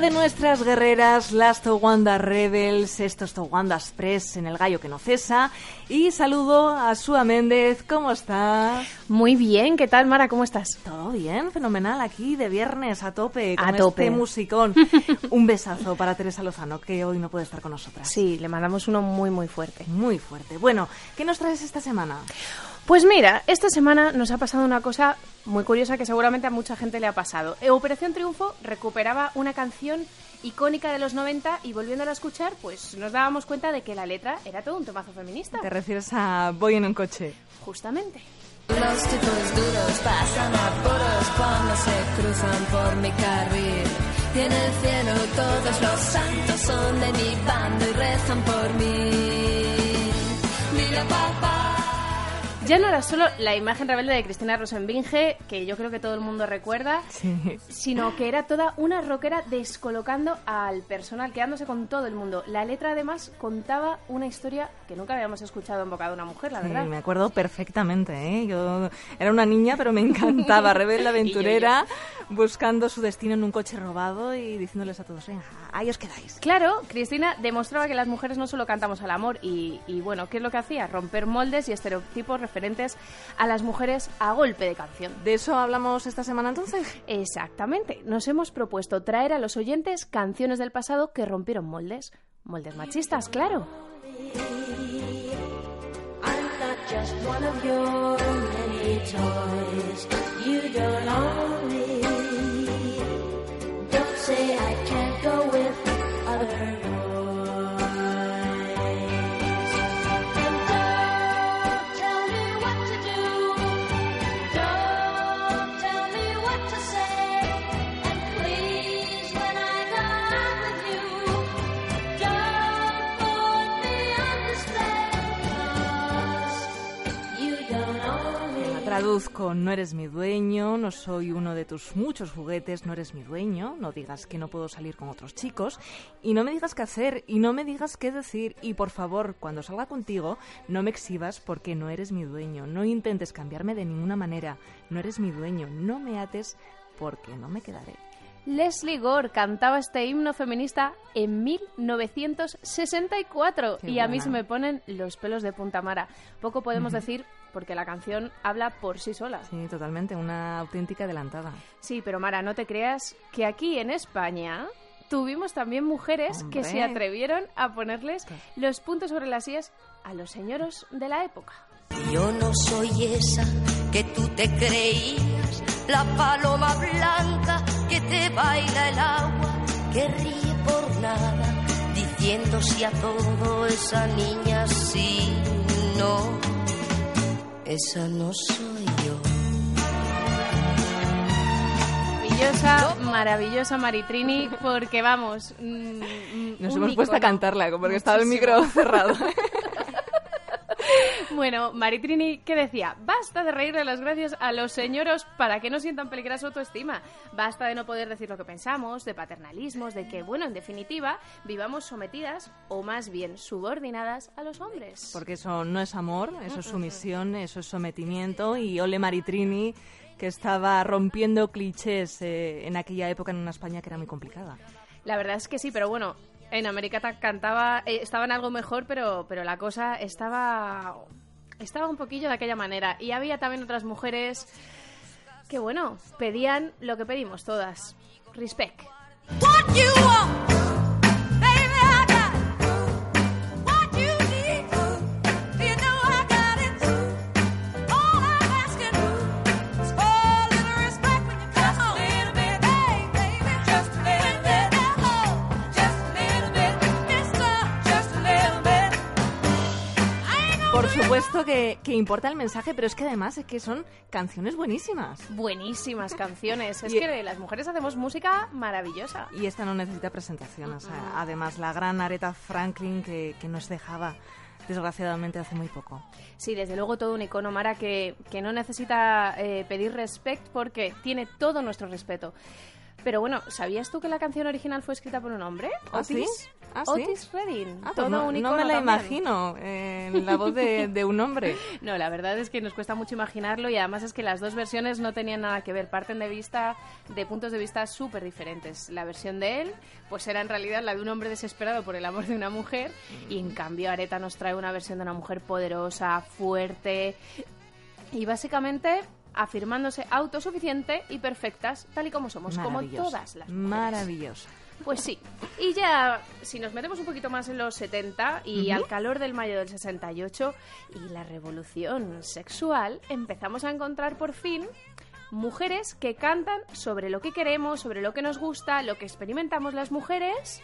De nuestras guerreras, las Towanda Rebels, estos Towanda Express en el gallo que no cesa. Y saludo a Sua Méndez, ¿cómo estás? Muy bien, ¿qué tal Mara? ¿Cómo estás? Todo bien, fenomenal, aquí de viernes a tope con A tope. este musicón. Un besazo para Teresa Lozano, que hoy no puede estar con nosotras. Sí, le mandamos uno muy muy fuerte. Muy fuerte. Bueno, ¿qué nos traes esta semana? Pues mira, esta semana nos ha pasado una cosa muy curiosa que seguramente a mucha gente le ha pasado. Eh, Operación Triunfo recuperaba una canción icónica de los 90 y volviéndola a escuchar, pues nos dábamos cuenta de que la letra era todo un temazo feminista. Te refieres a Voy en un coche. Justamente. Los tipos duros pasan apuros cuando se cruzan por mi carril. Y en el cielo todos los santos son de mi bando y rezan por mí. Papá. Ya no era solo la imagen rebelde de Cristina Rosenbinge, que yo creo que todo el mundo recuerda, Sí. sino que era toda una rockera descolocando al personal, quedándose con todo el mundo. La letra además contaba una historia que nunca habíamos escuchado en boca de una mujer, la Sí, verdad. me acuerdo perfectamente, ¿eh? Yo era una niña, pero me encantaba. Rebelde aventurera, buscando su destino en un coche robado y diciéndoles a todos, venga, ahí os quedáis. Claro, Cristina demostraba que las mujeres no solo cantamos al amor y, y, bueno, ¿qué es lo que hacía? Romper moldes y estereotipos referentes a las mujeres a golpe de canción. ¿De eso hablamos esta semana entonces? Exactamente. Nos hemos propuesto traer a los oyentes canciones del pasado que rompieron moldes. Moldes machistas, claro. I'm not just one of your many toys. You don't own me. Don't say I can't go with other traduzco, no eres mi dueño, no soy uno de tus muchos juguetes, no eres mi dueño, no digas que no puedo salir con otros chicos, y no me digas qué hacer, y no me digas qué decir, y por favor, cuando salga contigo, no me exhibas porque no eres mi dueño, no intentes cambiarme de ninguna manera, no eres mi dueño, no me ates porque no me quedaré. Leslie Gore cantaba este himno feminista en 1964 Qué y a mí se me ponen los pelos de punta mara. Poco podemos decir porque la canción habla por sí sola. Sí, totalmente, una auténtica adelantada. Sí, pero Mara, no te creas que aquí en España tuvimos también mujeres que se Hombre. atrevieron a ponerles los puntos sobre las sillas a los señoros de la época. Yo no soy esa que tú te creías, la paloma blanca que te baila el agua, que ríe por nada, diciendo sí a todo, esa niña sí, no, esa no soy yo. Maravillosa, maravillosa Maritrini, porque vamos. mm, mm, Nos hemos puesto a cantarla porque estaba el micro cerrado. Bueno, Maritrini, ¿qué decía? Basta de reírle las gracias a los señoros para que no sientan peligrosa su autoestima. Basta de no poder decir lo que pensamos, de paternalismos, de que, bueno, en definitiva, vivamos sometidas o más bien subordinadas a los hombres. Porque eso no es amor, eso es sumisión, eso es sometimiento. Y Ole Maritrini, que estaba rompiendo clichés eh, en aquella época en una España que era muy complicada. La verdad es que sí, pero bueno, en América ta- cantaba, eh, estaba en algo mejor, pero, pero la cosa estaba, estaba un poquillo de aquella manera. Y había también otras mujeres que, bueno, pedían lo que pedimos todas. Respect. What you want, que, importa el mensaje, pero es que además es que son canciones buenísimas. Buenísimas canciones. Es que las mujeres hacemos música maravillosa. Y esta no necesita presentación. o sea, además, la gran Aretha Franklin que, que nos dejaba, desgraciadamente, hace muy poco. Sí, desde luego todo un icono, Mara, que, que no necesita eh, pedir respect porque tiene todo nuestro respeto. Pero bueno, ¿sabías tú que la canción original fue escrita por un hombre? ¿Ah, sí? Otis, ¿Ah, sí? Otis Redding. Ah, pues todo no, un no me la también. imagino eh, en la voz de, de un hombre. No, la verdad es que nos cuesta mucho imaginarlo y además es que las dos versiones no tenían nada que ver, parten de vista de puntos de vista súper diferentes. La versión de él, pues era en realidad la de un hombre desesperado por el amor de una mujer y en cambio Areta nos trae una versión de una mujer poderosa, fuerte y básicamente afirmándose autosuficiente y perfectas, tal y como somos, como todas las mujeres. Maravillosa. Pues sí. Y ya, si nos metemos un poquito más en los 70 y al calor del mayo del 68 y la revolución sexual, empezamos a encontrar por fin mujeres que cantan sobre lo que queremos, sobre lo que nos gusta, lo que experimentamos las mujeres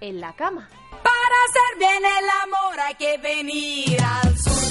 en la cama. Para hacer bien el amor hay que venir al sur.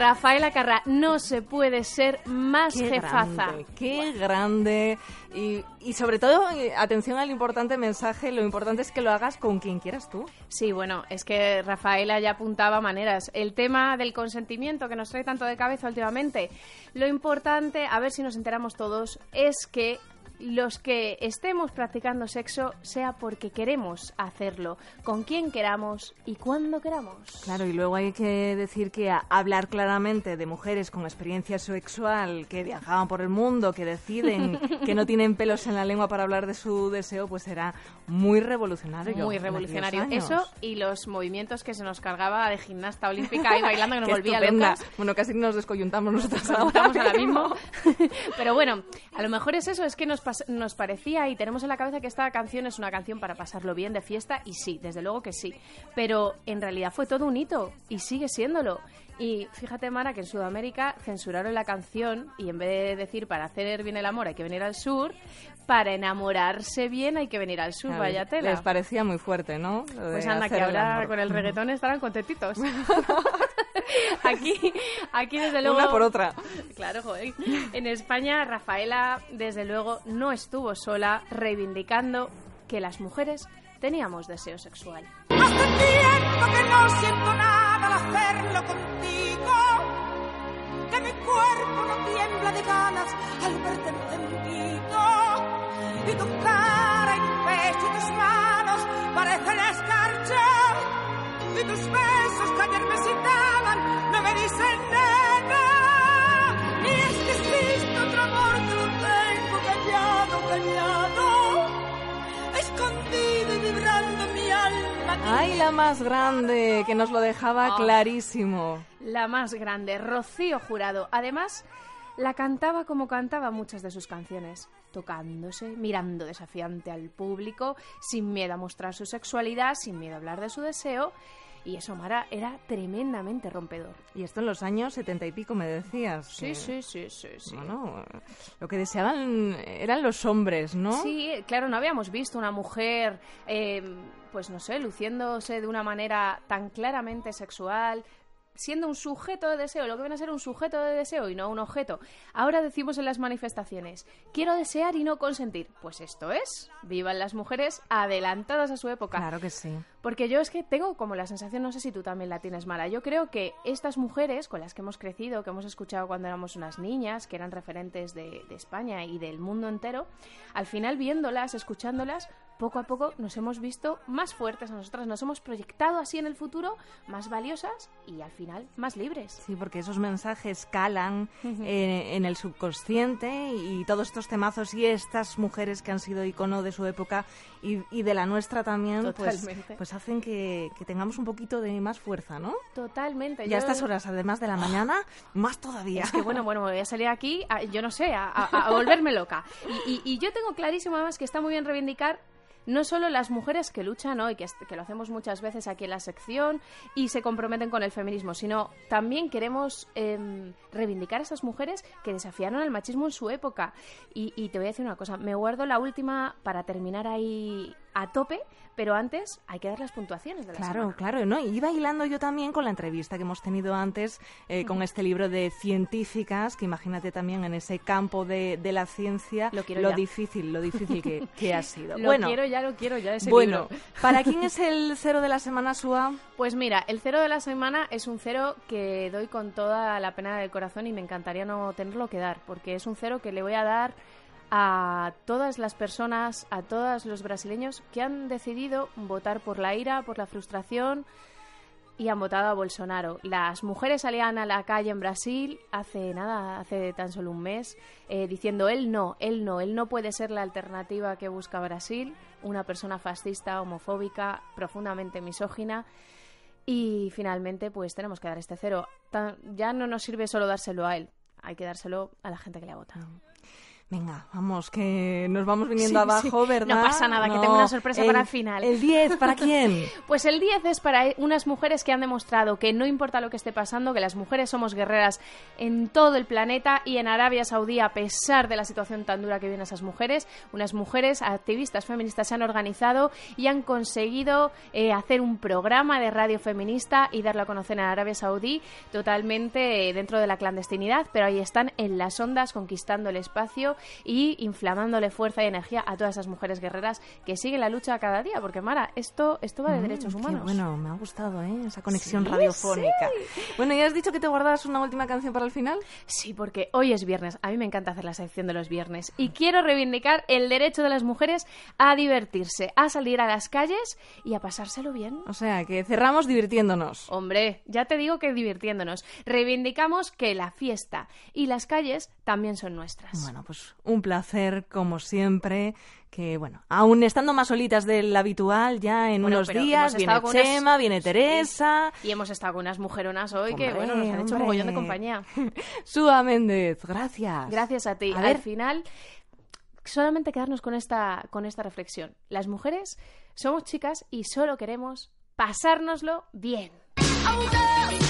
Rafaela Carrà, no se puede ser más Qué jefaza. grande, qué grande. Y, y sobre todo, eh, atención al importante mensaje, lo importante es que lo hagas con quien quieras tú. Sí, bueno, es que Rafaela ya apuntaba maneras. El tema del consentimiento que nos trae tanto de cabeza últimamente, lo importante, a ver si nos enteramos todos, es que los que estemos practicando sexo sea porque queremos hacerlo, con quien queramos y cuando queramos. Claro, y luego hay que decir que hablar claramente de mujeres con experiencia sexual que viajaban por el mundo, que deciden que no tienen pelos en la lengua para hablar de su deseo, pues era muy revolucionario. Muy revolucionario. Eso y los movimientos que se nos cargaba de gimnasta olímpica y bailando que nos volvía locas. Bueno, casi nos descoyuntamos nosotras Nos ahora, ahora mismo. Pero bueno, a lo mejor es eso, es que nos, nos parecía y tenemos en la cabeza que esta canción es una canción para pasarlo bien de fiesta y sí, desde luego que sí. Pero en realidad fue todo un hito y sigue siéndolo. Y fíjate, Mara, que en Sudamérica censuraron la canción y en vez de decir para hacer bien el amor hay que venir al sur, para enamorarse bien hay que venir al sur, vaya tela. Les parecía muy fuerte, ¿no? Lo Pues anda, que ahora con el reggaetón estarán contentitos. aquí, aquí desde luego... Una por otra. Claro, joder. En España, Rafaela, desde luego, no estuvo sola reivindicando que las mujeres teníamos deseo sexual. Hace tiempo que no siento nada al hacerlo contigo. Que mi cuerpo no tiembla de ganas al verte encendido. Y tu cara y tu pecho y tus manos parecen escarcha. Y tus besos que ayer me citaban no me dicen nada. Y es que existe otro amor que lo tengo callado, callado. Escondido y vibrando mi alma. ¡Ay, la más grande! Que nos lo dejaba Ah. clarísimo. La más grande, Rocío Jurado. Además, la cantaba como cantaba muchas de sus canciones, tocándose, mirando desafiante al público, sin miedo a mostrar su sexualidad, sin miedo a hablar de su deseo. Y eso, Mara, era tremendamente rompedor. Y esto en los años setenta y pico me decías. Sí, que, sí, sí, sí, sí. Bueno, lo que deseaban eran los hombres, ¿no? Sí, claro, no habíamos visto una mujer, eh, pues no sé, luciéndose de una manera tan claramente sexual, siendo un sujeto de deseo, lo que viene a ser un sujeto de deseo y no un objeto. Ahora decimos en las manifestaciones, quiero desear y no consentir. Pues esto es, vivan las mujeres adelantadas a su época. Claro que sí. Porque yo es que tengo como la sensación, no sé si tú también la tienes mala, yo creo que estas mujeres con las que hemos crecido, que hemos escuchado cuando éramos unas niñas, que eran referentes de, de España y del mundo entero, al final viéndolas, escuchándolas, poco a poco nos hemos visto más fuertes a nosotras, nos hemos proyectado así en el futuro, más valiosas y al final más libres. Sí, porque esos mensajes calan eh, en el subconsciente y todos estos temazos y estas mujeres que han sido icono de su época y, y de la nuestra también, pues, Totalmente. pues hacen que, que tengamos un poquito de más fuerza, ¿no? Totalmente. Y a estas horas, además de la mañana, más todavía. Es que bueno, bueno, me voy a salir aquí, a- yo no sé, a, a- a volverme loca. Y, y- y yo tengo clarísimo además que está muy bien reivindicar no solo las mujeres que luchan hoy, que, que, lo hacemos muchas veces aquí en la sección y se comprometen con el feminismo, sino también queremos eh, reivindicar a esas mujeres que desafiaron al machismo en su época. Y, y te voy a decir una cosa, me guardo la última para terminar ahí a tope, pero antes hay que dar las puntuaciones de la Claro, semana. claro, ¿no? Y iba hilando yo también con la entrevista que hemos tenido antes eh, con este libro de científicas, que imagínate también en ese campo de, de la ciencia Lo difícil, lo difícil que, que ha sido. Lo bueno, quiero ya, lo quiero ya ese bueno, libro. ¿para quién es el cero de la semana, Sua? Pues mira, el cero de la semana es un cero que doy con toda la pena del corazón y me encantaría no tenerlo que dar, porque es un cero que le voy a dar a todas las personas, a todos los brasileños que han decidido votar por la ira, por la frustración y han votado a Bolsonaro. Las mujeres salían a la calle en Brasil hace nada, hace tan solo un mes, eh, diciendo él no, él no, él no puede ser la alternativa que busca Brasil, una persona fascista, homofóbica, profundamente misógina. Y finalmente, pues tenemos que dar este cero. Ya no nos sirve solo dárselo a él, hay que dárselo a la gente que le ha votado. Venga, vamos, que nos vamos viniendo Sí, abajo, sí. ¿verdad? No pasa nada, que tengo una sorpresa para el final. ¿El 10 para quién? Pues el 10 es para unas mujeres que han demostrado que no importa lo que esté pasando, que las mujeres somos guerreras en todo el planeta y en Arabia Saudí, a pesar de la situación tan dura que viven esas mujeres, unas mujeres activistas feministas se han organizado y han conseguido eh, hacer un programa de radio feminista y darlo a conocer en Arabia Saudí totalmente eh, dentro de la clandestinidad, pero ahí están en las ondas conquistando el espacio y inflamándole fuerza y energía a todas esas mujeres guerreras que siguen la lucha cada día, porque Mara, esto, esto va de Mm, derechos humanos. bueno, me ha gustado, ¿eh? Esa conexión Sí, radiofónica. Bueno, ¿ya has dicho que te guardabas una última canción para el final? Sí, porque hoy es viernes. A mí me encanta hacer la sección de los viernes. Y quiero reivindicar el derecho de las mujeres a divertirse, a salir a las calles y a pasárselo bien. O sea, que cerramos divirtiéndonos. Hombre, ya te digo que divirtiéndonos. Reivindicamos que la fiesta y las calles también son nuestras. Bueno, pues un placer, como siempre. Que bueno, aún estando más solitas del habitual, ya en Bueno, unos días viene unas- Chema, viene Teresa. Y hemos estado con unas mujeronas hoy que, bueno, nos han hecho un mogollón de compañía. Sua Méndez, gracias. Gracias a ti. A ver. Al final, solamente quedarnos con esta, con esta reflexión. Las mujeres somos chicas y solo queremos pasárnoslo bien. ¿No